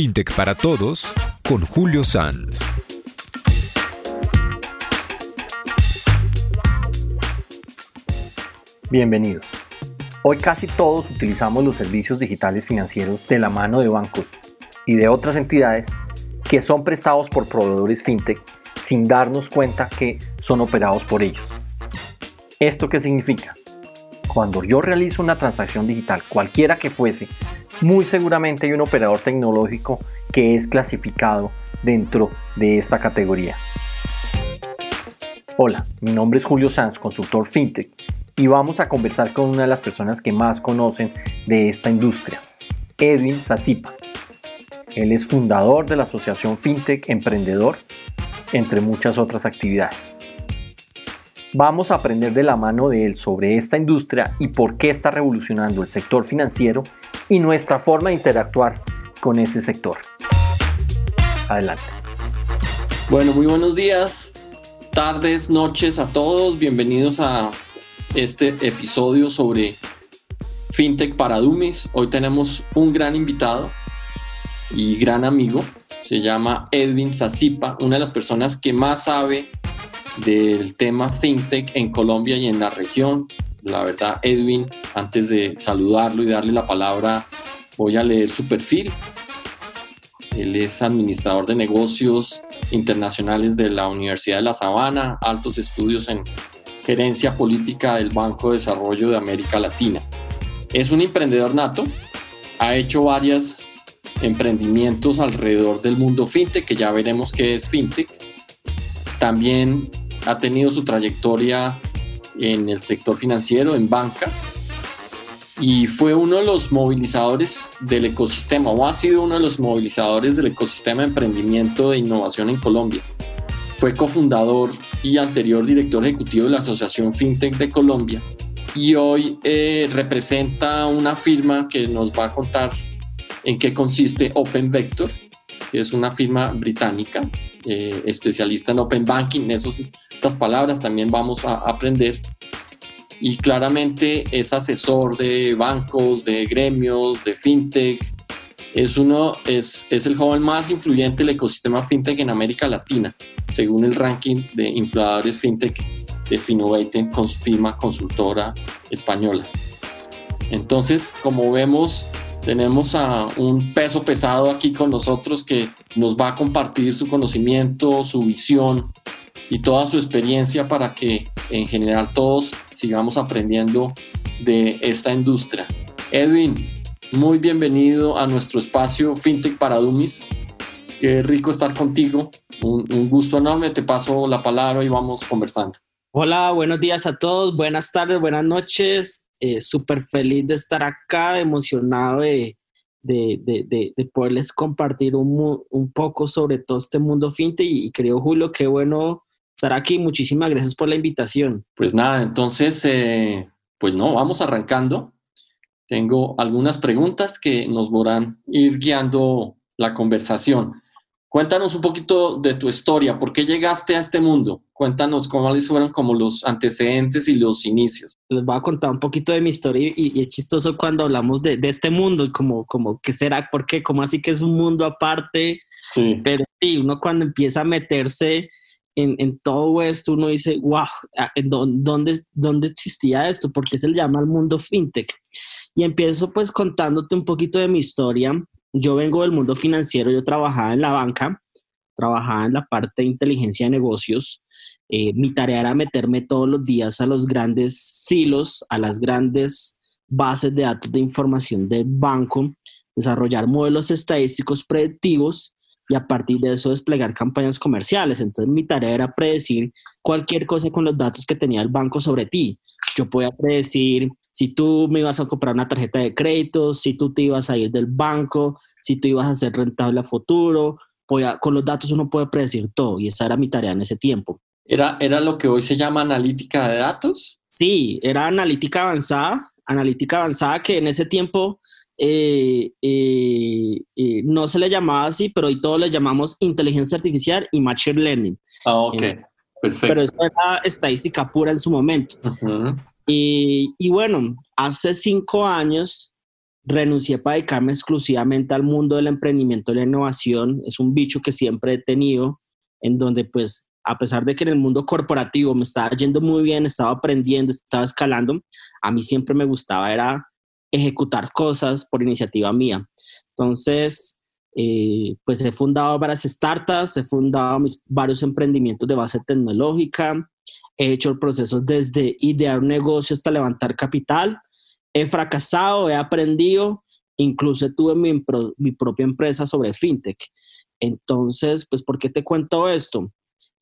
FinTech para Todos con Julio Sanz. Bienvenidos. Hoy casi todos utilizamos los servicios digitales financieros de la mano de bancos y de otras entidades que son prestados por proveedores fintech sin darnos cuenta que son operados por ellos. ¿Esto qué significa? Cuando yo realizo una transacción digital, cualquiera que fuese, muy seguramente hay un operador tecnológico que es clasificado dentro de esta categoría. Hola, mi nombre es Julio Sanz, consultor fintech, y vamos a conversar con una de las personas que más conocen de esta industria, Edwin Zazipa. Él es fundador de la Asociación Fintech Emprendedor, entre muchas otras actividades. Vamos a aprender de la mano de él sobre esta industria y por qué está revolucionando el sector financiero y nuestra forma de interactuar con ese sector. Adelante. Bueno, muy buenos días, tardes, noches a todos. Bienvenidos a este episodio sobre FinTech para Dummies. Hoy tenemos un gran invitado y gran amigo. Se llama Edwin Zazipa, una de las personas que más sabe del tema FinTech en Colombia y en la región. La verdad, Edwin, antes de saludarlo y darle la palabra, voy a leer su perfil. Él es administrador de negocios internacionales de la Universidad de La Sabana, altos estudios en gerencia política del Banco de Desarrollo de América Latina. Es un emprendedor nato, ha hecho varios emprendimientos alrededor del mundo fintech, que ya veremos qué es fintech. También ha tenido su trayectoria en el sector financiero, en banca, y fue uno de los movilizadores del ecosistema, o ha sido uno de los movilizadores del ecosistema de emprendimiento e innovación en Colombia. Fue cofundador y anterior director ejecutivo de la Asociación FinTech de Colombia y hoy eh, representa una firma que nos va a contar en qué consiste Open Vector, que es una firma británica eh, especialista en Open Banking. Esas, estas palabras también vamos a aprender. Y claramente es asesor de bancos, de gremios, de fintech. Es, uno, es, es el joven más influyente del ecosistema fintech en América Latina según el ranking de infladores fintech de Finovate con firma consultora española. Entonces, como vemos, tenemos a un peso pesado aquí con nosotros que nos va a compartir su conocimiento, su visión y toda su experiencia para que en general todos sigamos aprendiendo de esta industria. Edwin, muy bienvenido a nuestro espacio FinTech para Dummies. Qué rico estar contigo. Un, gusto enorme. Te paso la palabra y vamos conversando. Hola, buenos días a todos. Buenas tardes, buenas noches. Eh, Súper feliz de estar acá, emocionado de, de, de, de poderles compartir un, un, poco sobre todo este mundo fintech. Y, querido Julio, qué bueno estar aquí. Muchísimas gracias por la invitación. Pues nada, entonces, eh, pues no, vamos arrancando. Tengo algunas preguntas que nos a ir guiando la conversación. Cuéntanos un poquito de tu historia, ¿por qué llegaste a este mundo? Cuéntanos cómo fueron como los antecedentes y los inicios. Les voy a contar un poquito de mi historia y, es chistoso cuando hablamos de, este mundo y como, como, ¿qué será? ¿Por qué? ¿Cómo así que es un mundo aparte? Sí. Pero sí, uno cuando empieza a meterse en, todo esto, uno dice, wow, ¿dónde, ¿dónde existía esto? ¿Por qué se le llama el mundo fintech? Y empiezo pues contándote un poquito de mi historia yo vengo del mundo financiero, yo trabajaba en la banca, trabajaba en la parte de inteligencia de negocios. Eh, mi tarea era meterme todos los días a los grandes silos, a las grandes bases de datos de información del banco, desarrollar modelos estadísticos predictivos y a partir de eso desplegar campañas comerciales. Entonces mi tarea era predecir cualquier cosa con los datos que tenía el banco sobre ti. Yo podía predecir si tú me ibas a comprar una tarjeta de crédito, si tú te ibas a ir del banco, si tú ibas a ser rentable a futuro, con los datos uno puede predecir todo y esa era mi tarea en ese tiempo. ¿Era, ¿Era lo que hoy se llama analítica de datos? Sí, era analítica avanzada, analítica avanzada que en ese tiempo eh, eh, eh, no se le llamaba así, pero hoy todos le llamamos inteligencia artificial y machine learning. Ah, ok. Perfecto. Pero eso era estadística pura en su momento. Y, bueno, hace cinco años renuncié para dedicarme exclusivamente al mundo del emprendimiento y la innovación. Es un bicho que siempre he tenido, en donde pues a pesar de que en el mundo corporativo me estaba yendo muy bien, estaba aprendiendo, estaba escalando, a mí siempre me gustaba era ejecutar cosas por iniciativa mía. Entonces, eh, pues he fundado varias startups, he fundado mis, varios emprendimientos de base tecnológica, he hecho el proceso desde idear un negocio hasta levantar capital, he fracasado, he aprendido, incluso tuve mi, mi propia empresa sobre fintech. Entonces, pues, ¿por qué te cuento esto?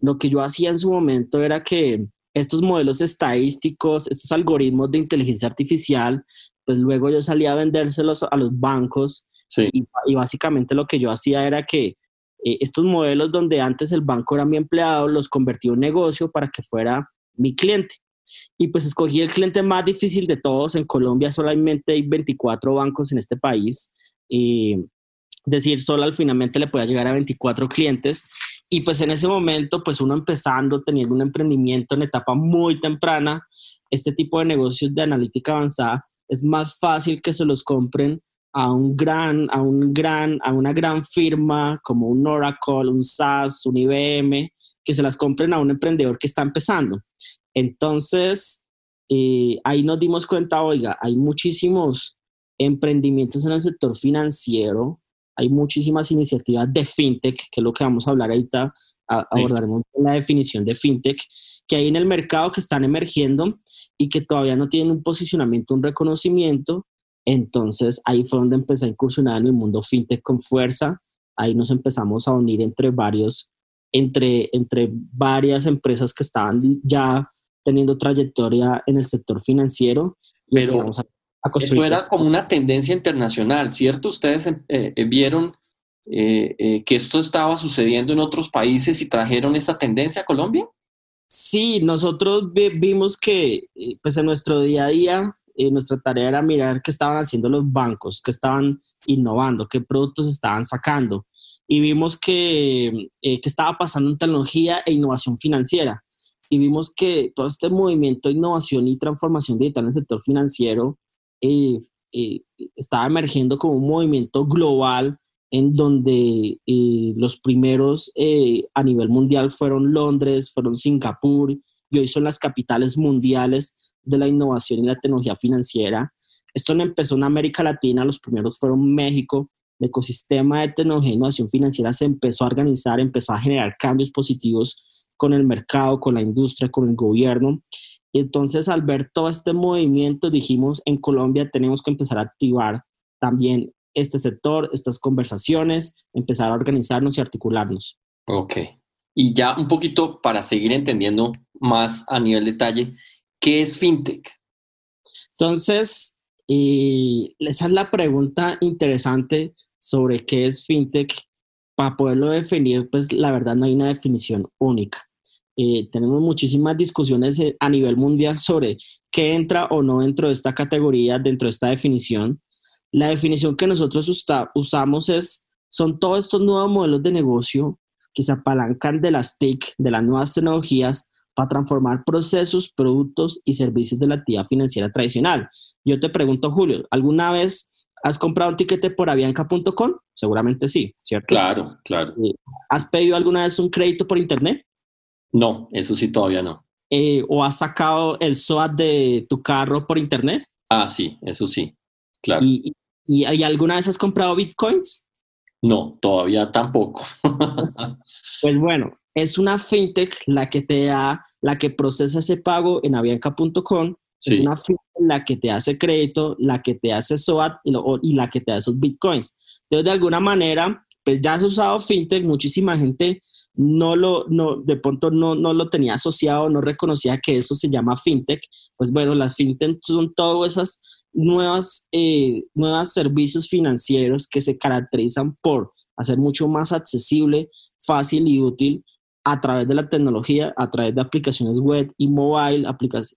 Lo que yo hacía en su momento era que estos modelos estadísticos, estos algoritmos de inteligencia artificial, pues luego yo salía a vendérselos a los bancos y, básicamente lo que yo hacía era que eh, estos modelos donde antes el banco era mi empleado, los convertí en un negocio para que fuera mi cliente. Y pues escogí el cliente más difícil de todos. En Colombia solamente hay 24 bancos en este país. Y decir, solo al finalmente le podía llegar a 24 clientes. Y pues en ese momento, pues uno empezando, teniendo un emprendimiento en etapa muy temprana, este tipo de negocios de analítica avanzada, es más fácil que se los compren a un gran, a un gran, a una gran firma como un Oracle, un SAS, un IBM, que se las compren a un emprendedor que está empezando. Entonces, eh, ahí nos dimos cuenta, oiga, hay muchísimos emprendimientos en el sector financiero, hay muchísimas iniciativas de fintech, que es lo que vamos a hablar ahorita, abordaremos la definición de fintech, que hay en el mercado que están emergiendo y que todavía no tienen un posicionamiento, un reconocimiento, entonces ahí fue donde empecé a incursionar en el mundo fintech con fuerza. Ahí nos empezamos a unir entre varios, entre, entre varias empresas que estaban ya teniendo trayectoria en el sector financiero. Y Pero a, a construir eso era como una tendencia internacional, ¿cierto? Ustedes eh, eh, vieron eh, que esto estaba sucediendo en otros países y trajeron esa tendencia a Colombia. Sí, nosotros vimos que pues en nuestro día a día eh, nuestra tarea era mirar qué estaban haciendo los bancos, qué estaban innovando, qué productos estaban sacando. Y vimos que, eh, qué estaba pasando en tecnología e innovación financiera. Y vimos que todo este movimiento de innovación y transformación digital en el sector financiero eh, estaba emergiendo como un movimiento global en donde los primeros a nivel mundial fueron Londres, fueron Singapur y hoy son las capitales mundiales de la innovación y la tecnología financiera. Esto no empezó en América Latina, los primeros fueron México. El ecosistema de tecnología e innovación financiera se empezó a organizar, empezó a generar cambios positivos con el mercado, con la industria, con el gobierno. Y entonces, al ver todo este movimiento, dijimos, en Colombia tenemos que empezar a activar también este sector, estas conversaciones, empezar a organizarnos y articularnos. Ok. Y ya un poquito para seguir entendiendo más a nivel detalle, ¿Qué es fintech? Entonces, esa es la pregunta interesante sobre qué es fintech. Para poderlo definir, pues la verdad no hay una definición única. Eh, tenemos muchísimas discusiones eh, a nivel mundial sobre qué entra o no dentro de esta categoría, dentro de esta definición. La definición que nosotros usamos es, son todos estos nuevos modelos de negocio que se apalancan de las TIC, de las nuevas tecnologías, para transformar procesos, productos y servicios de la actividad financiera tradicional. Yo te pregunto, Julio, ¿alguna vez has comprado un tiquete por avianca.com? Seguramente sí, ¿cierto? Claro, claro. Eh, ¿Has pedido alguna vez un crédito por internet? No, eso sí todavía no. Eh, ¿O has sacado el SOAT de tu carro por internet? Ah, sí, eso sí, claro. ¿Y, y, y alguna vez has comprado bitcoins? No, todavía tampoco. pues bueno, es una fintech la que te da, la que procesa ese pago en avianca.com. Es una fintech la que te hace crédito, la que te hace SOAT y, la que te da esos bitcoins. Entonces, de alguna manera, pues ya has usado fintech, muchísima gente no lo, no, de pronto no, no lo tenía asociado, no reconocía que eso se llama fintech. Pues bueno, las fintech son todas esas nuevas, eh, nuevos servicios financieros que se caracterizan por hacer mucho más accesible, fácil y útil a través de la tecnología, a través de aplicaciones web y mobile,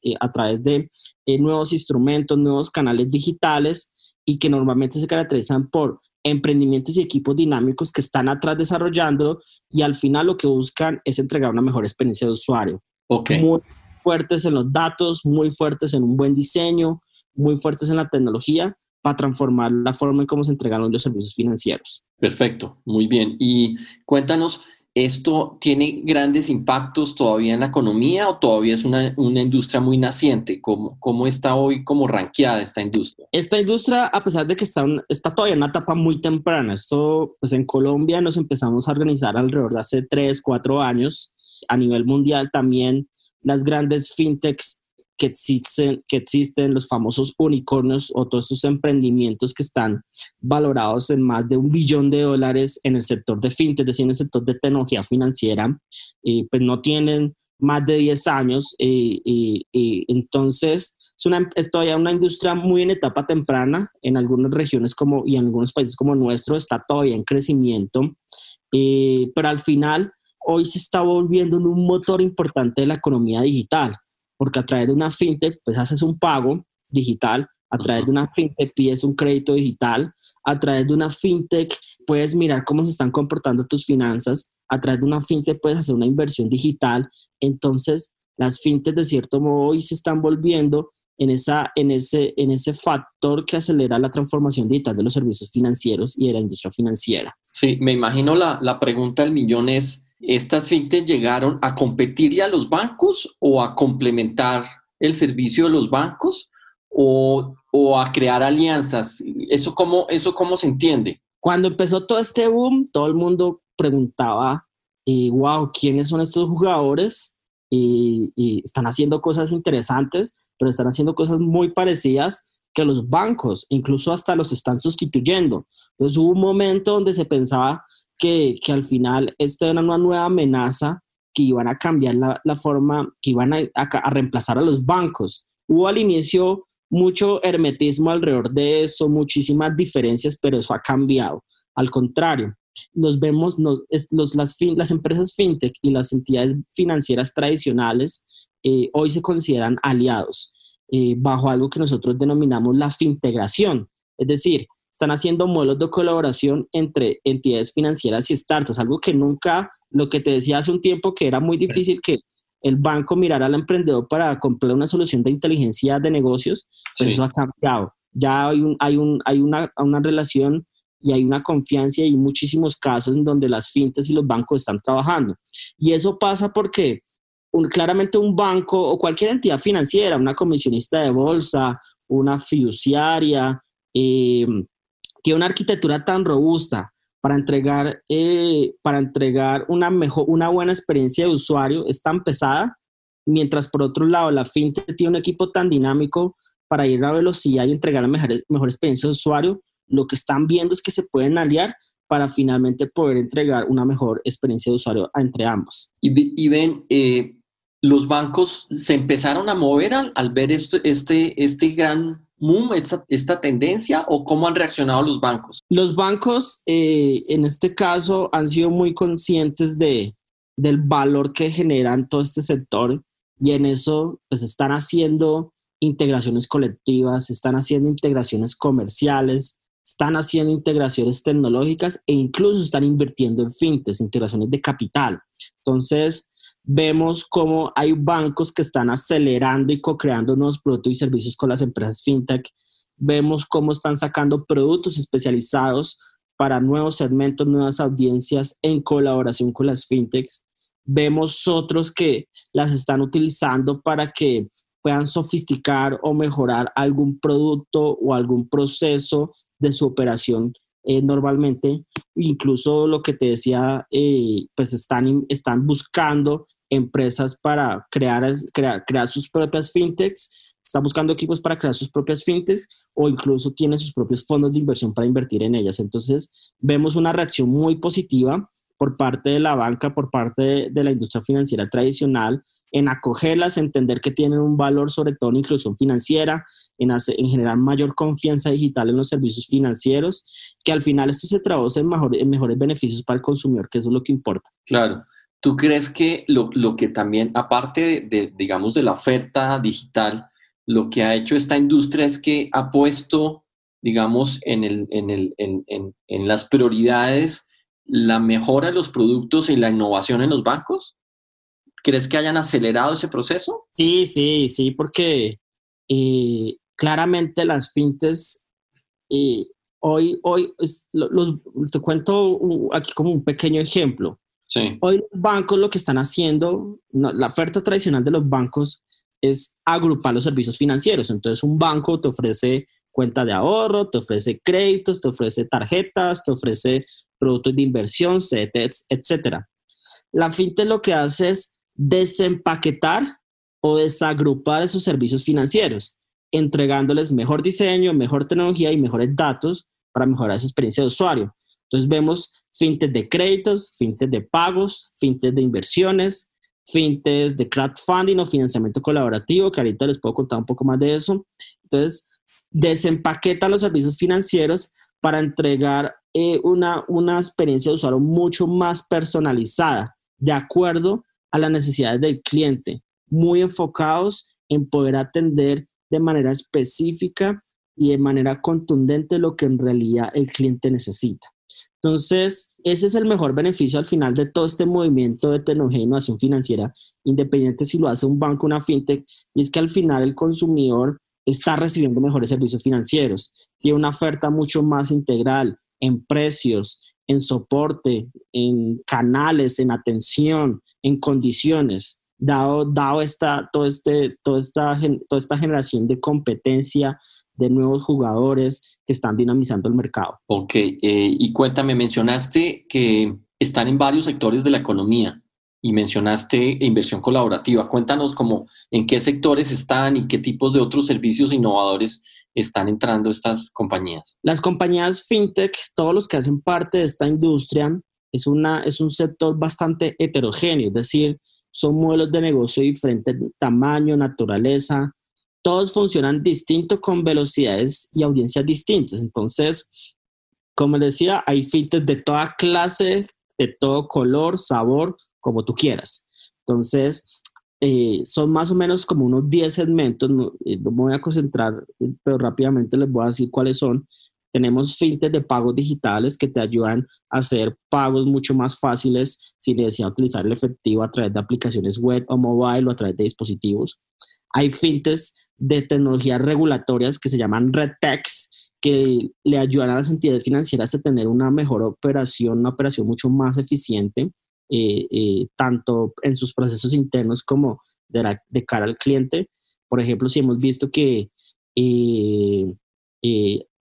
eh, a través de eh, nuevos instrumentos, nuevos canales digitales y que normalmente se caracterizan por emprendimientos y equipos dinámicos que están atrás desarrollando y al final lo que buscan es entregar una mejor experiencia de usuario. Muy fuertes en los datos, muy fuertes en un buen diseño, muy fuertes en la tecnología para transformar la forma en cómo se entregan los servicios financieros. Perfecto, muy bien. Y cuéntanos, ¿Esto tiene grandes impactos todavía en la economía o todavía es una, industria muy naciente? ¿Cómo, ¿Cómo, está hoy como ranqueada esta industria? Esta industria, a pesar de que está, está todavía en una etapa muy temprana, esto pues en Colombia nos empezamos a organizar alrededor de hace tres, cuatro años. A nivel mundial también las grandes fintechs que existen, que existen los famosos unicornios o todos estos emprendimientos que están valorados en más de un billón de dólares en el sector de fintech, es decir, en el sector de tecnología financiera, pues no tienen más de 10 años y, entonces es, una, es todavía una industria muy en etapa temprana en algunas regiones como y en algunos países como nuestro está todavía en crecimiento pero al final hoy se está volviendo en un motor importante de la economía digital porque a través de una fintech, pues haces un pago digital, a través de una fintech pides un crédito digital, a través de una fintech puedes mirar cómo se están comportando tus finanzas, a través de una fintech puedes hacer una inversión digital. Entonces, las fintech de cierto modo hoy se están volviendo en, esa, en, ese, en ese factor que acelera la transformación digital de los servicios financieros y de la industria financiera. Sí, me imagino la, la pregunta del millón es, ¿Estas fintech llegaron a competirle a los bancos o a complementar el servicio de los bancos o, a crear alianzas? ¿Eso cómo, ¿Eso cómo se entiende? Cuando empezó todo este boom, todo el mundo preguntaba, wow, ¿quiénes son estos jugadores? Y, y, están haciendo cosas interesantes, pero están haciendo cosas muy parecidas que los bancos, incluso hasta los están sustituyendo. Entonces hubo un momento donde se pensaba que, que al final esta era una nueva amenaza que iban a cambiar la, la forma, que iban a, a, reemplazar a los bancos. Hubo al inicio mucho hermetismo alrededor de eso, muchísimas diferencias, pero eso ha cambiado. Al contrario, nos vemos, los, las, las empresas fintech y las entidades financieras tradicionales eh, hoy se consideran aliados eh, bajo algo que nosotros denominamos la fintegración. Es decir, están haciendo modelos de colaboración entre entidades financieras y startups, algo que nunca, lo que te decía hace un tiempo, que era muy difícil que el banco mirara al emprendedor para comprar una solución de inteligencia de negocios, pues eso ha cambiado. Ya hay, un, hay, un, hay una, una relación y hay una confianza y hay muchísimos casos en donde las fintes y los bancos están trabajando. Y eso pasa porque un, claramente un banco o cualquier entidad financiera, una comisionista de bolsa, una fiduciaria, eh, tiene una arquitectura tan robusta para entregar, eh, para entregar una, mejor, una buena experiencia de usuario es tan pesada, mientras por otro lado la fintech tiene un equipo tan dinámico para ir a velocidad y entregar la mejor, mejor experiencia de usuario, lo que están viendo es que se pueden aliar para finalmente poder entregar una mejor experiencia de usuario entre ambos. Y, ven, eh, los bancos se empezaron a mover al, al ver este, este, este gran esta, tendencia o cómo han reaccionado los bancos? Los bancos eh, en este caso han sido muy conscientes de, del valor que generan todo este sector y en eso pues están haciendo integraciones colectivas, están haciendo integraciones comerciales, están haciendo integraciones tecnológicas e incluso están invirtiendo en fintechs, integraciones de capital. Entonces, vemos cómo hay bancos que están acelerando y co-creando nuevos productos y servicios con las empresas fintech. Vemos cómo están sacando productos especializados para nuevos segmentos, nuevas audiencias en colaboración con las fintechs. Vemos otros que las están utilizando para que puedan sofisticar o mejorar algún producto o algún proceso de su operación eh, normalmente. Incluso lo que te decía, eh, pues están, están buscando empresas para crear, crear, crear sus propias fintechs, están buscando equipos para crear sus propias fintechs o incluso tienen sus propios fondos de inversión para invertir en ellas. Entonces, vemos una reacción muy positiva por parte de la banca, por parte de la industria financiera tradicional, en acogerlas, entender que tienen un valor, sobre todo en inclusión financiera, en, en generar mayor confianza digital en los servicios financieros, que al final esto se traduce en, mejores beneficios para el consumidor, que eso es lo que importa. Claro. ¿Tú crees que lo, lo que también, aparte de, digamos, de la oferta digital, lo que ha hecho esta industria es que ha puesto, digamos, en, el, en, el, en, en las prioridades la mejora de los productos y la innovación en los bancos? ¿Crees que hayan acelerado ese proceso? Sí, sí, sí, porque eh, claramente las fintes eh, hoy, hoy los, te cuento aquí como un pequeño ejemplo. Sí. Hoy los bancos lo que están haciendo, la oferta tradicional de los bancos es agrupar los servicios financieros. Entonces un banco te ofrece cuenta de ahorro, te ofrece créditos, te ofrece tarjetas, te ofrece productos de inversión, CETES, etc. La fintech lo que hace es desempaquetar o desagrupar esos servicios financieros, entregándoles mejor diseño, mejor tecnología y mejores datos para mejorar esa experiencia de usuario. Entonces vemos fintech de créditos, fintech de pagos, fintech de inversiones, fintech de crowdfunding o financiamiento colaborativo, que ahorita les puedo contar un poco más de eso. Entonces, desempaquetan los servicios financieros para entregar eh, una, una experiencia de usuario mucho más personalizada, de acuerdo a las necesidades del cliente, muy enfocados en poder atender de manera específica y de manera contundente lo que en realidad el cliente necesita. Entonces, ese es el mejor beneficio al final de todo este movimiento de tecnología e innovación financiera, independiente si lo hace un banco una fintech, y es que al final el consumidor está recibiendo mejores servicios financieros y una oferta mucho más integral en precios, en soporte, en canales, en atención, en condiciones, dado, dado esta, todo este, toda, esta, toda esta generación de competencia, de nuevos jugadores que están dinamizando el mercado. Ok, eh, y cuéntame, mencionaste que están en varios sectores de la economía y mencionaste inversión colaborativa. Cuéntanos cómo, en qué sectores están y qué tipos de otros servicios innovadores están entrando estas compañías. Las compañías fintech, todos los que hacen parte de esta industria, es, una, es un sector bastante heterogéneo, es decir, son modelos de negocio de diferente tamaño, naturaleza, todos funcionan distinto con velocidades y audiencias distintas. Entonces, como les decía, hay fintech de toda clase, de todo color, sabor, como tú quieras. Entonces, eh, son más o menos como unos 10 segmentos, eh, no, me voy a concentrar, pero rápidamente les voy a decir cuáles son. Tenemos fintech de pagos digitales que te ayudan a hacer pagos mucho más fáciles sin necesidad de utilizar el efectivo a través de aplicaciones web o mobile o a través de dispositivos. Hay fintechs de tecnologías regulatorias que se llaman RedTechs, que le ayudan a las entidades financieras a tener una mejor operación, una operación mucho más eficiente, eh, eh, tanto en sus procesos internos como de, de, cara al cliente. Por ejemplo, si hemos visto que eh,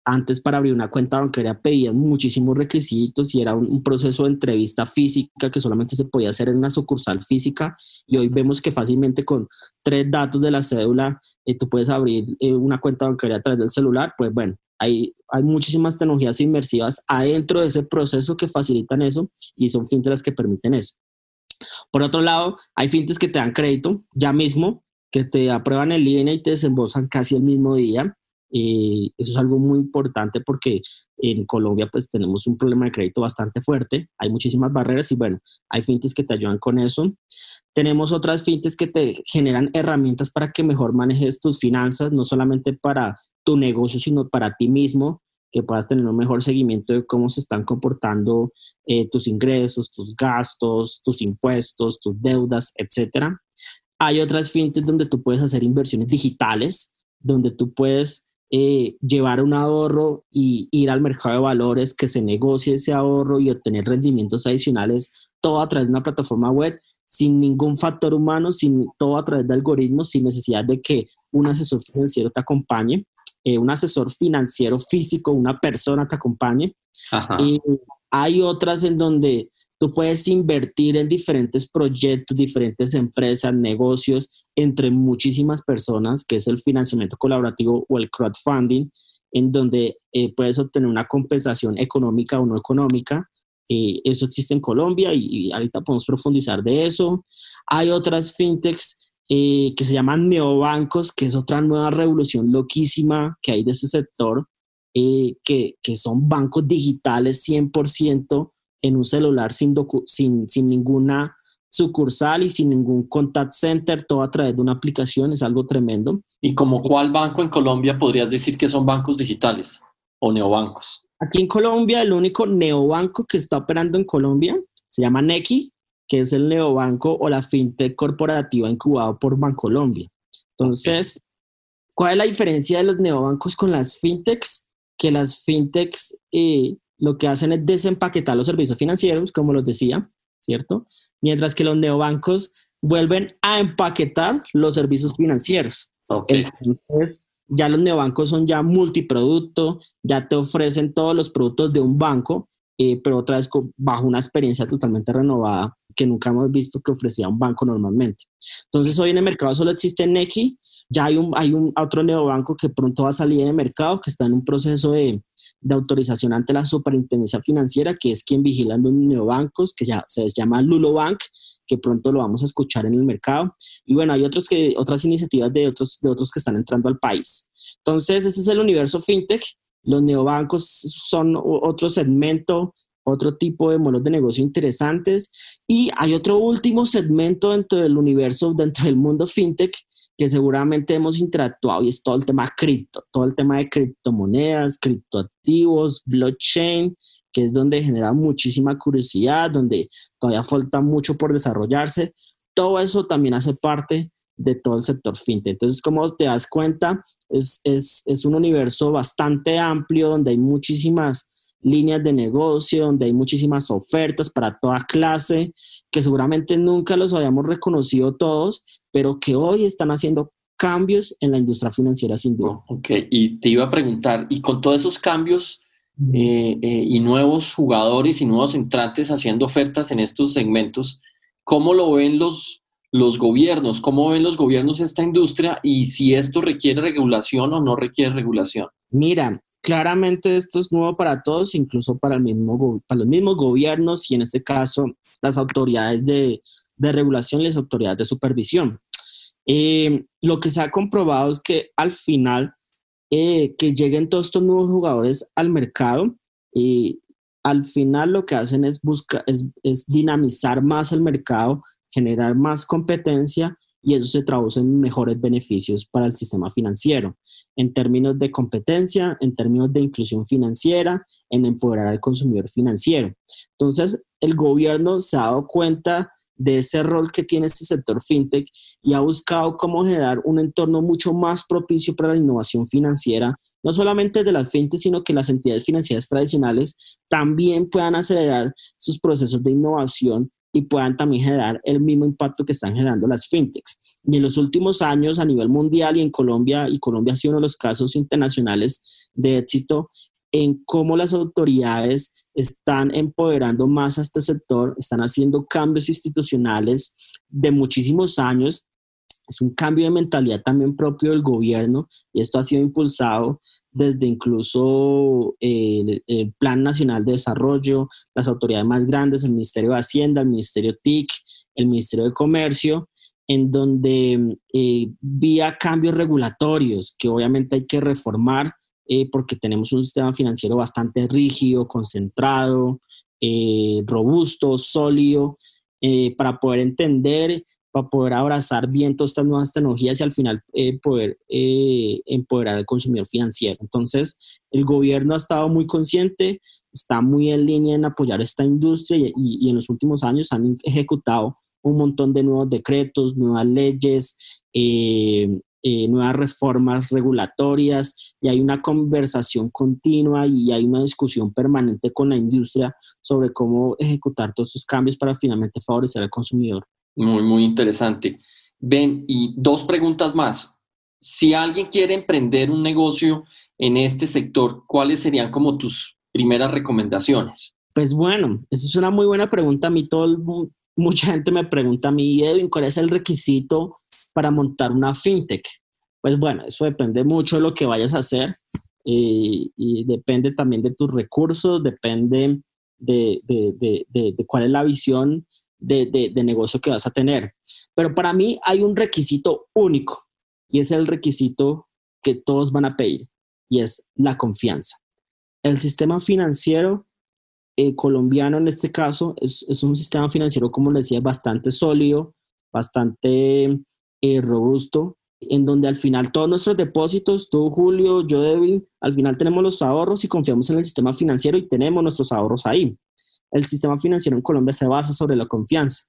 antes para abrir una cuenta bancaria pedían muchísimos requisitos y era un, proceso de entrevista física que solamente se podía hacer en una sucursal física. Y hoy vemos que fácilmente con tres datos de la cédula eh, tú puedes abrir eh, una cuenta bancaria a través del celular, pues bueno, hay, hay muchísimas tecnologías inmersivas adentro de ese proceso que facilitan eso y son fintechs las que permiten eso. Por otro lado, hay fintechs que te dan crédito ya mismo, que te aprueban en línea y te desembolsan casi el mismo día eso es algo muy importante porque en Colombia pues tenemos un problema de crédito bastante fuerte, hay muchísimas barreras y bueno, hay fintes que te ayudan con eso. Tenemos otras fintes que te generan herramientas para que mejor manejes tus finanzas, no solamente para tu negocio, sino para ti mismo, que puedas tener un mejor seguimiento de cómo se están comportando eh, tus ingresos, tus gastos, tus impuestos, tus deudas, etc. Hay otras fintes donde tú puedes hacer inversiones digitales, donde tú puedes eh, llevar un ahorro y ir al mercado de valores, que se negocie ese ahorro y obtener rendimientos adicionales, todo a través de una plataforma web, sin ningún factor humano, sin todo a través de algoritmos, sin necesidad de que un asesor financiero te acompañe, eh, un asesor financiero físico, una persona te acompañe. Y hay otras en donde Tú puedes invertir en diferentes proyectos, diferentes empresas, negocios, entre muchísimas personas, que es el financiamiento colaborativo o el crowdfunding, en donde eh, puedes obtener una compensación económica o no económica. Eh, eso existe en Colombia y, ahorita podemos profundizar de eso. Hay otras fintechs eh, que se llaman neobancos, que es otra nueva revolución loquísima que hay de ese sector, que, que son bancos digitales 100% en un celular sin, sin, sin ninguna sucursal y sin ningún contact center, todo a través de una aplicación, es algo tremendo. ¿Y como cuál banco en Colombia podrías decir que son bancos digitales o neobancos? Aquí en Colombia, el único neobanco que está operando en Colombia se llama Nequi, que es el neobanco o la fintech corporativa incubado por Bancolombia. Entonces, ¿cuál es la diferencia de los neobancos con las fintechs? que las fintechs eh, lo que hacen es desempaquetar los servicios financieros, como los decía, ¿cierto? Mientras que los neobancos vuelven a empaquetar los servicios financieros. Entonces, ya los neobancos son ya multiproducto, ya te ofrecen todos los productos de un banco, eh, pero otra vez bajo una experiencia totalmente renovada que nunca hemos visto que ofrecía un banco normalmente. Entonces, hoy en el mercado solo existe Neki, ya hay, un, hay un otro neobanco que pronto va a salir en el mercado, que está en un proceso de, de autorización ante la superintendencia financiera, que es quien vigila los neobancos, que ya se llama Lulo Bank, que pronto lo vamos a escuchar en el mercado. Y bueno, hay otros que, otras iniciativas de otros, de otros que están entrando al país. Entonces, ese es el universo fintech. Los neobancos son otro segmento, otro tipo de modelos de negocio interesantes. Y hay otro último segmento dentro del universo, dentro del mundo fintech, que seguramente hemos interactuado y es todo el tema cripto, todo el tema de criptomonedas, criptoactivos, blockchain, que es donde genera muchísima curiosidad, donde todavía falta mucho por desarrollarse. Todo eso también hace parte de todo el sector fintech. Entonces, como te das cuenta, es, es, es un universo bastante amplio donde hay muchísimas líneas de negocio, donde hay muchísimas ofertas para toda clase, que seguramente nunca los habíamos reconocido todos, pero que hoy están haciendo cambios en la industria financiera sin duda. Ok, y te iba a preguntar, y con todos esos cambios eh, eh, y nuevos jugadores y nuevos entrantes haciendo ofertas en estos segmentos, ¿cómo lo ven los, los gobiernos? ¿Cómo ven los gobiernos esta industria y si esto requiere regulación o no requiere regulación? Mira, claramente esto es nuevo para todos, incluso para, el mismo, para los mismos gobiernos y en este caso las autoridades de, regulación y las autoridades de supervisión. Eh, lo que se ha comprobado es que al final eh, que lleguen todos estos nuevos jugadores al mercado y al final lo que hacen es, es dinamizar más el mercado, generar más competencia y eso se traduce en mejores beneficios para el sistema financiero, en términos de competencia, en términos de inclusión financiera, en empoderar al consumidor financiero. Entonces, el gobierno se ha dado cuenta de ese rol que tiene este sector fintech y ha buscado cómo generar un entorno mucho más propicio para la innovación financiera, no solamente de las fintech, sino que las entidades financieras tradicionales también puedan acelerar sus procesos de innovación y puedan también generar el mismo impacto que están generando las fintechs. Y en los últimos años a nivel mundial y en Colombia, y Colombia ha sido uno de los casos internacionales de éxito, en cómo las autoridades están empoderando más a este sector, están haciendo cambios institucionales de muchísimos años. Es un cambio de mentalidad también propio del gobierno y esto ha sido impulsado desde incluso el, Plan Nacional de Desarrollo, las autoridades más grandes, el Ministerio de Hacienda, el Ministerio TIC, el Ministerio de Comercio, en donde eh, vía cambios regulatorios que obviamente hay que reformar, eh, porque tenemos un sistema financiero bastante rígido, concentrado, eh, robusto, sólido, eh, para poder entender, para poder abrazar bien todas estas nuevas tecnologías y al final poder empoderar al consumidor financiero. Entonces, el gobierno ha estado muy consciente, está muy en línea en apoyar esta industria y, y en los últimos años han ejecutado un montón de nuevos decretos, nuevas leyes, eh, eh, nuevas reformas regulatorias y hay una conversación continua y hay una discusión permanente con la industria sobre cómo ejecutar todos esos cambios para finalmente favorecer al consumidor. Muy, muy interesante. Ben, y dos preguntas más. Si alguien quiere emprender un negocio en este sector, ¿cuáles serían como tus primeras recomendaciones? Pues bueno, esa es una muy buena pregunta. A mí todo mucha gente me pregunta a mí, Edwin, ¿cuál es el requisito para montar una fintech? Pues bueno, eso depende mucho de lo que vayas a hacer eh, y depende también de tus recursos, depende de, cuál es la visión de, negocio que vas a tener. Pero para mí hay un requisito único y es el requisito que todos van a pedir y es la confianza. El sistema financiero eh, colombiano en este caso es, es, un sistema financiero, como les decía, bastante sólido, bastante eh, robusto, en donde al final todos nuestros depósitos, tú Julio, yo Devin, al final tenemos los ahorros y confiamos en el sistema financiero y tenemos nuestros ahorros ahí. El sistema financiero en Colombia se basa sobre la confianza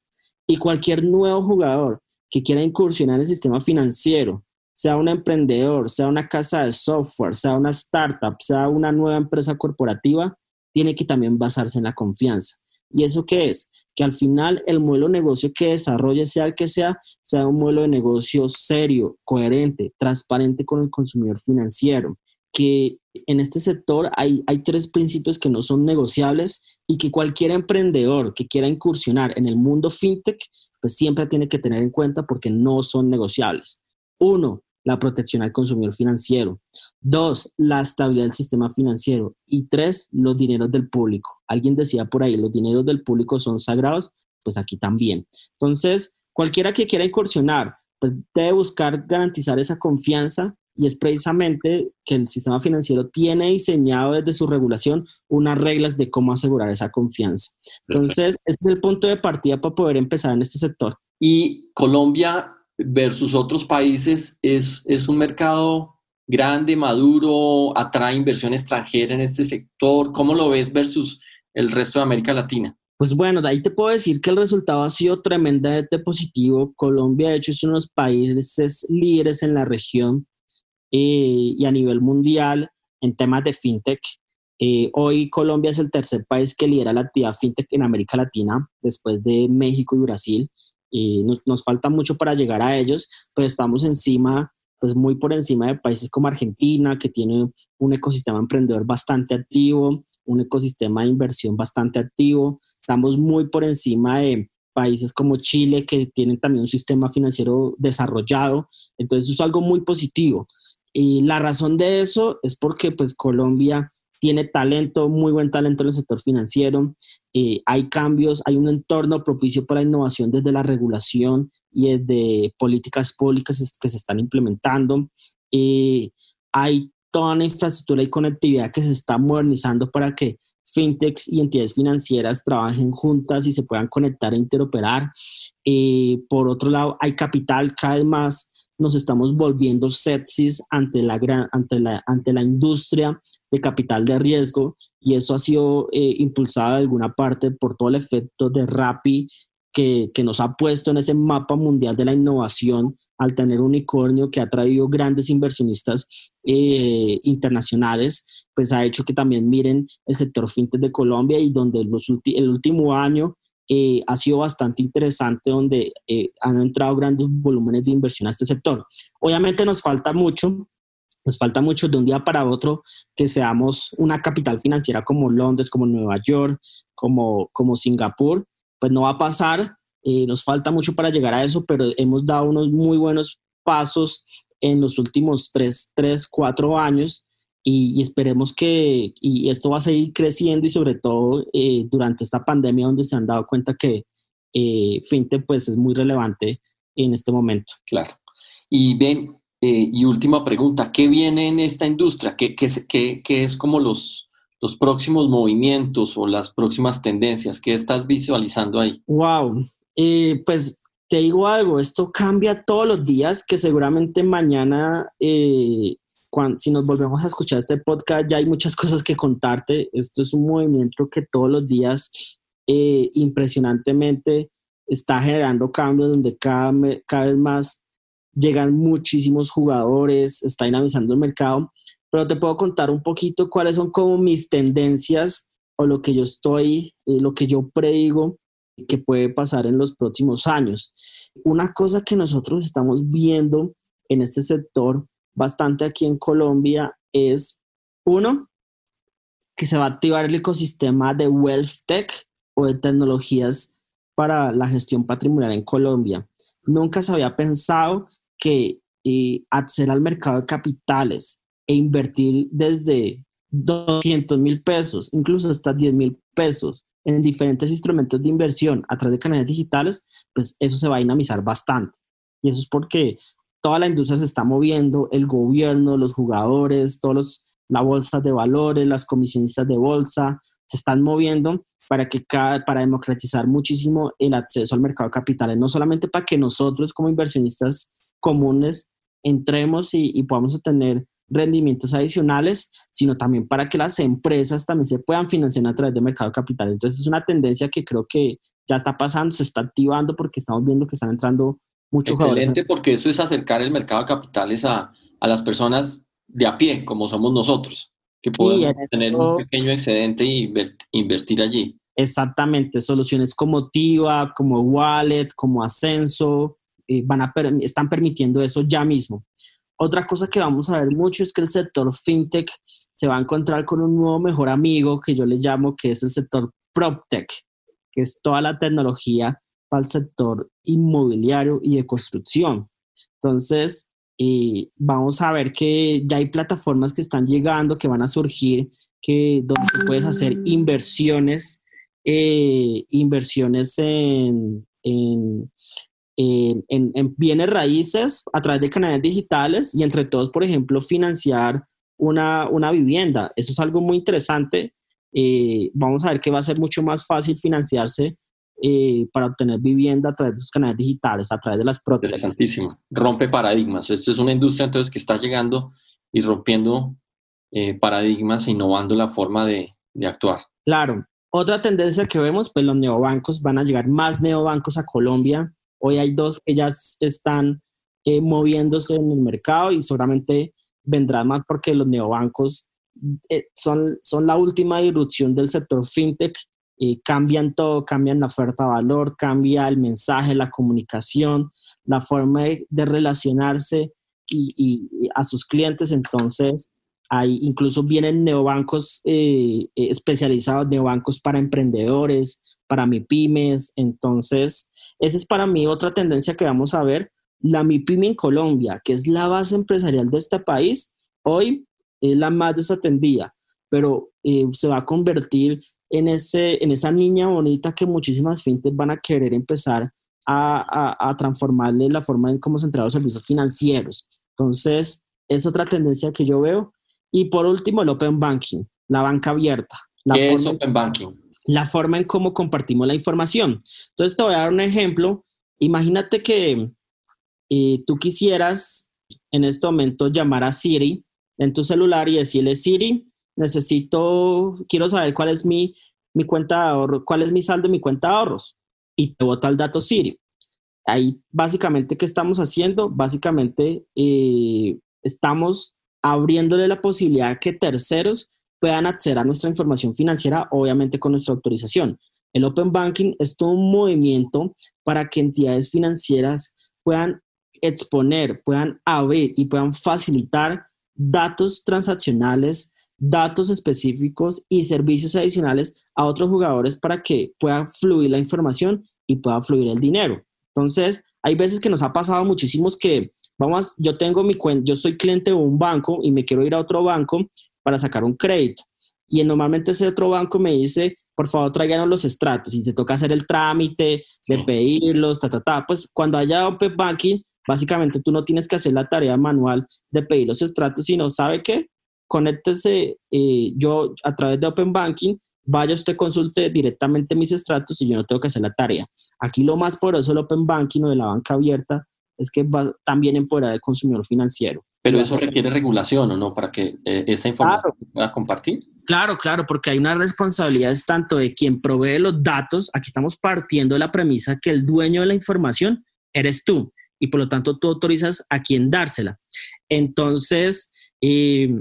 y cualquier nuevo jugador que quiera incursionar en el sistema financiero sea un emprendedor, sea una casa de software, sea una startup, sea una nueva empresa corporativa, tiene que también basarse en la confianza. ¿Y eso qué es? Que al final el modelo de negocio que desarrolle, sea el que sea, sea un modelo de negocio serio, coherente, transparente con el consumidor financiero. Que en este sector hay, hay tres principios que no son negociables y que cualquier emprendedor que quiera incursionar en el mundo fintech, pues siempre tiene que tener en cuenta porque no son negociables. Uno, la protección al consumidor financiero. Dos, la estabilidad del sistema financiero. Y tres, los dineros del público. Alguien decía por ahí, los dineros del público son sagrados, pues aquí también. Entonces, cualquiera que quiera incursionar, pues debe buscar garantizar esa confianza y es precisamente que el sistema financiero tiene diseñado desde su regulación unas reglas de cómo asegurar esa confianza. Entonces, este es el punto de partida para poder empezar en este sector. Y Colombia versus otros países es, es un mercado grande, maduro, atrae inversión extranjera en este sector? ¿Cómo lo ves versus el resto de América Latina? Pues bueno, de ahí te puedo decir que el resultado ha sido tremendamente positivo. Colombia, de hecho, es uno de los países líderes en la región eh, y a nivel mundial en temas de fintech. Eh, hoy Colombia es el tercer país que lidera la actividad fintech en América Latina, después de México y Brasil y nos, nos, falta mucho para llegar a ellos, pero estamos encima, pues muy por encima de países como Argentina, que tiene un ecosistema emprendedor bastante activo, un ecosistema de inversión bastante activo. Estamos muy por encima de países como Chile, que tienen también un sistema financiero desarrollado. Entonces, eso es algo muy positivo. Y la razón de eso es porque pues Colombia tiene talento, muy buen talento en el sector financiero. Eh, hay cambios, hay un entorno propicio para innovación desde la regulación y desde políticas públicas que se están implementando. Eh, hay toda una infraestructura y conectividad que se está modernizando para que fintechs y entidades financieras trabajen juntas y se puedan conectar e interoperar. Eh, por otro lado, hay capital cada vez más. Nos estamos volviendo sexys ante la, ante la, ante la industria de capital de riesgo y eso ha sido eh, impulsado de alguna parte por todo el efecto de Rappi que, que, nos ha puesto en ese mapa mundial de la innovación al tener un unicornio que ha traído grandes inversionistas eh, internacionales, pues ha hecho que también miren el sector fintech de Colombia y donde los el último año eh, ha sido bastante interesante, donde han entrado grandes volúmenes de inversión a este sector. Obviamente nos falta mucho, nos falta mucho de un día para otro que seamos una capital financiera como Londres, como Nueva York, como, como Singapur. Pues no va a pasar, eh, nos falta mucho para llegar a eso, pero hemos dado unos muy buenos pasos en los últimos tres, tres cuatro años y, esperemos que y esto va a seguir creciendo y sobre todo eh, durante esta pandemia donde se han dado cuenta que eh, FinTech pues es muy relevante en este momento. Claro. Y ven, eh, y última pregunta, ¿qué viene en esta industria? ¿Qué, qué, es como los, los próximos movimientos o las próximas tendencias? ¿Qué estás visualizando ahí? Wow, eh, pues te digo algo, esto cambia todos los días, que seguramente mañana, eh, si nos volvemos a escuchar este podcast, ya hay muchas cosas que contarte. Esto es un movimiento que todos los días impresionantemente está generando cambios donde cada, cada vez más llegan muchísimos jugadores, está dinamizando el mercado, pero te puedo contar un poquito cuáles son como mis tendencias o lo que yo estoy, eh, lo que yo predigo que puede pasar en los próximos años. Una cosa que nosotros estamos viendo en este sector bastante aquí en Colombia es, uno, que se va a activar el ecosistema de Wealth Tech o de tecnologías para la gestión patrimonial en Colombia. Nunca se había pensado que eh, acceder al mercado de capitales e invertir desde 200 mil pesos, incluso hasta 10 mil pesos en diferentes instrumentos de inversión a través de canales digitales, pues eso se va a dinamizar bastante. Y eso es porque toda la industria se está moviendo, el gobierno, los jugadores, todos los, la bolsa de valores, las comisionistas de bolsa, se están moviendo para que cada, para democratizar muchísimo el acceso al mercado de capitales, no solamente para que nosotros como inversionistas comunes entremos y, podamos obtener rendimientos adicionales, sino también para que las empresas también se puedan financiar a través del mercado de capital. Entonces es una tendencia que creo que ya está pasando, se está activando porque estamos viendo que están entrando muchos Excelente, porque eso es acercar el mercado de capitales a, a las personas de a pie, como somos nosotros, que podemos tener un pequeño excedente y invertir allí. Exactamente, soluciones como Tiva, como Wallet, como Ascenso, eh, van a están permitiendo eso ya mismo. Otra cosa que vamos a ver mucho es que el sector fintech se va a encontrar con un nuevo mejor amigo que yo le llamo que es el sector PropTech, que es toda la tecnología para el sector inmobiliario y de construcción. Entonces, eh, vamos a ver que ya hay plataformas que están llegando, que van a surgir, que donde tú puedes hacer mm. inversiones, eh, inversiones en, en, en, bienes raíces a través de canales digitales y entre todos, por ejemplo, financiar una, una vivienda. Eso es algo muy interesante. Eh, vamos a ver que va a ser mucho más fácil financiarse eh, para obtener vivienda a través de esos canales digitales, a través de las prótesis. Interesantísimo. Rompe paradigmas. Esta es una industria entonces que está llegando y rompiendo eh, paradigmas, innovando la forma de, de, actuar. Claro. Otra tendencia que vemos, pues los neobancos, van a llegar más neobancos a Colombia. Hoy hay dos que ya están eh, moviéndose en el mercado y seguramente vendrán más porque los neobancos son, son la última irrupción del sector fintech cambian todo, cambian la oferta de valor, cambia el mensaje, la comunicación, la forma de, relacionarse y, a sus clientes. Entonces, hay, incluso vienen neobancos eh, eh, especializados, neobancos para emprendedores, para MIPIMES. Entonces, esa es para mí otra tendencia que vamos a ver. La MIPIME en Colombia, que es la base empresarial de este país, hoy es la más desatendida, pero eh, se va a convertir en, ese, en esa niña bonita que muchísimas fintech van a querer empezar a, a, transformarle la forma en cómo se entregan los servicios financieros. Entonces, es otra tendencia que yo veo. Y por último, el Open Banking, la banca abierta. La ¿Qué es Open Banking? La forma en cómo compartimos la información. Entonces, te voy a dar un ejemplo. Imagínate que eh, tú quisieras en este momento llamar a Siri en tu celular y decirle, Siri, necesito, quiero saber cuál es mi, mi cuenta de ahorro, cuál es mi saldo en mi cuenta de ahorros. Y te bota el dato Siri. Ahí básicamente, ¿qué estamos haciendo? Básicamente eh, estamos abriéndole la posibilidad que terceros puedan acceder a nuestra información financiera, obviamente con nuestra autorización. El Open Banking es todo un movimiento para que entidades financieras puedan exponer, puedan abrir y puedan facilitar datos transaccionales datos específicos y servicios adicionales a otros jugadores para que pueda fluir la información y pueda fluir el dinero. Entonces, hay veces que nos ha pasado muchísimos que, vamos, yo tengo mi cuenta, yo soy cliente de un banco y me quiero ir a otro banco para sacar un crédito. Y normalmente ese otro banco me dice, por favor, tráiganos los estratos y te toca hacer el trámite de pedirlos, ta, ta, ta. Pues cuando haya Open Banking, básicamente tú no tienes que hacer la tarea manual de pedir los estratos, sino, ¿sabe qué? Conéctese eh, yo a través de Open Banking, vaya usted consulte directamente mis estratos y yo no tengo que hacer la tarea. Aquí lo más poderoso del Open Banking o de la banca abierta es que va también empoderar al consumidor financiero. Pero eso requiere regulación, ¿o no? Para que eh, esa información se pueda compartir. Claro, claro, porque hay una responsabilidad tanto de quien provee los datos, aquí estamos partiendo de la premisa que el dueño de la información eres tú y por lo tanto tú autorizas a quien dársela. Entonces, eh,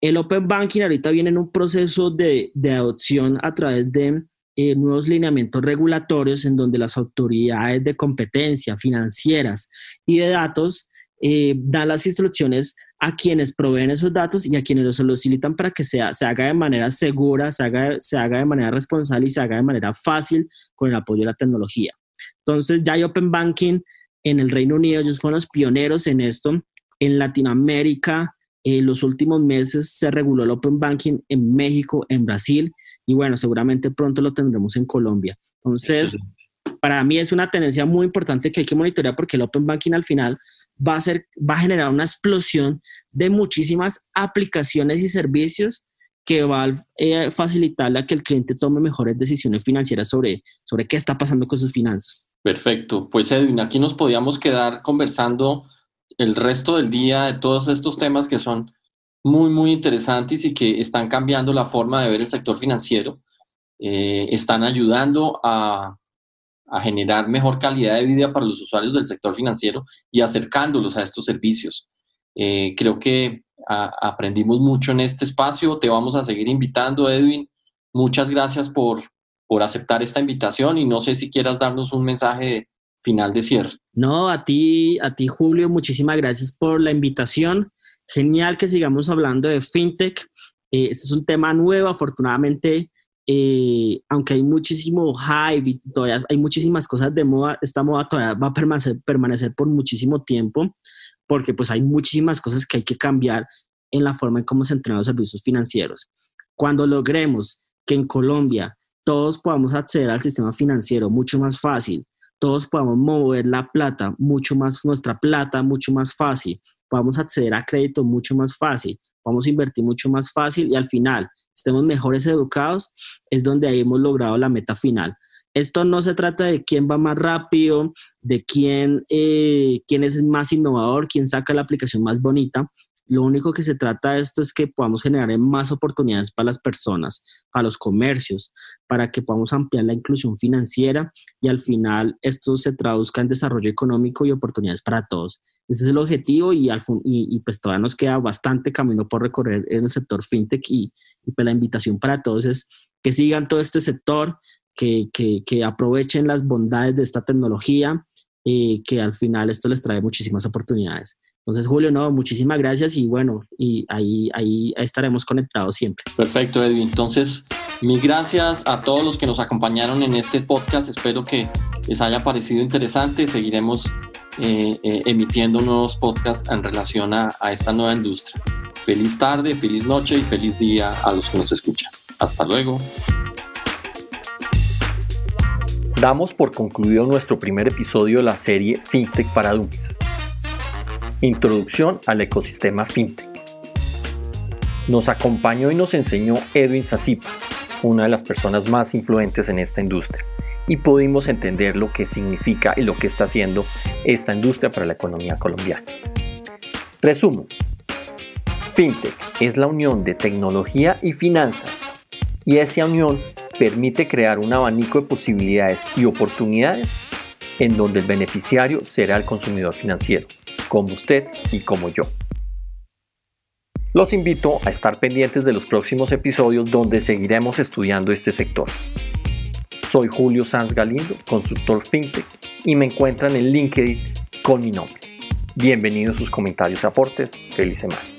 el Open Banking ahorita viene en un proceso de, adopción a través de eh, nuevos lineamientos regulatorios en donde las autoridades de competencia financieras y de datos eh, dan las instrucciones a quienes proveen esos datos y a quienes los solicitan para que sea, se haga de manera segura, se haga, se haga de manera responsable y se haga de manera fácil con el apoyo de la tecnología. Entonces ya hay Open Banking en el Reino Unido, ellos fueron los pioneros en esto. En Latinoamérica en los últimos meses se reguló el Open Banking en México, en Brasil y bueno, seguramente pronto lo tendremos en Colombia. Entonces, para mí es una tendencia muy importante que hay que monitorear porque el Open Banking al final va a, ser, va a generar una explosión de muchísimas aplicaciones y servicios que va a eh, facilitarle a que el cliente tome mejores decisiones financieras sobre, sobre qué está pasando con sus finanzas. Perfecto. Pues Edwin, aquí nos podíamos quedar conversando el resto del día de todos estos temas que son muy, muy interesantes y que están cambiando la forma de ver el sector financiero, eh, están ayudando a, generar mejor calidad de vida para los usuarios del sector financiero y acercándolos a estos servicios. Eh, creo que aprendimos mucho en este espacio, te vamos a seguir invitando, Edwin. Muchas gracias por, por aceptar esta invitación y no sé si quieras darnos un mensaje final de cierre. No, a ti, a ti Julio, muchísimas gracias por la invitación. Genial que sigamos hablando de fintech. Eh, este es un tema nuevo, afortunadamente eh, aunque hay muchísimo hype y todavía hay muchísimas cosas de moda, esta moda todavía va a permanecer, permanecer por muchísimo tiempo, porque pues hay muchísimas cosas que hay que cambiar en la forma en cómo se entrenan los servicios financieros. Cuando logremos que en Colombia todos podamos acceder al sistema financiero mucho más fácil, todos podamos mover la plata mucho más, nuestra plata mucho más fácil, podamos acceder a crédito mucho más fácil, a invertir mucho más fácil y al final estemos mejores educados, es donde ahí hemos logrado la meta final. Esto no se trata de quién va más rápido, de quién, eh, quién es más innovador, quién saca la aplicación más bonita, lo único que se trata de esto es que podamos generar más oportunidades para las personas, para los comercios, para que podamos ampliar la inclusión financiera y al final esto se traduzca en desarrollo económico y oportunidades para todos. Ese es el objetivo y, y, pues todavía nos queda bastante camino por recorrer en el sector fintech y, pues la invitación para todos es que sigan todo este sector, que, que, aprovechen las bondades de esta tecnología, y eh, que al final esto les trae muchísimas oportunidades. Entonces, Julio, no, muchísimas gracias y bueno, y ahí, ahí estaremos conectados siempre. Perfecto, Edwin. Entonces, mil gracias a todos los que nos acompañaron en este podcast. Espero que les haya parecido interesante. Seguiremos eh, eh, emitiendo nuevos podcasts en relación a, a esta nueva industria. Feliz tarde, feliz noche y feliz día a los que nos escuchan. Hasta luego. Damos por concluido nuestro primer episodio de la serie FinTech para Dummies Introducción al ecosistema FinTech. Nos acompañó y nos enseñó Edwin Sasipa, una de las personas más influentes en esta industria, y pudimos entender lo que significa y lo que está haciendo esta industria para la economía colombiana. Resumo. FinTech es la unión de tecnología y finanzas, y esa unión permite crear un abanico de posibilidades y oportunidades en donde el beneficiario será el consumidor financiero como usted y como yo. Los invito a estar pendientes de los próximos episodios donde seguiremos estudiando este sector. Soy Julio Sanz Galindo, consultor FinTech, y me encuentran en LinkedIn con mi nombre. Bienvenidos sus comentarios y aportes. Feliz semana.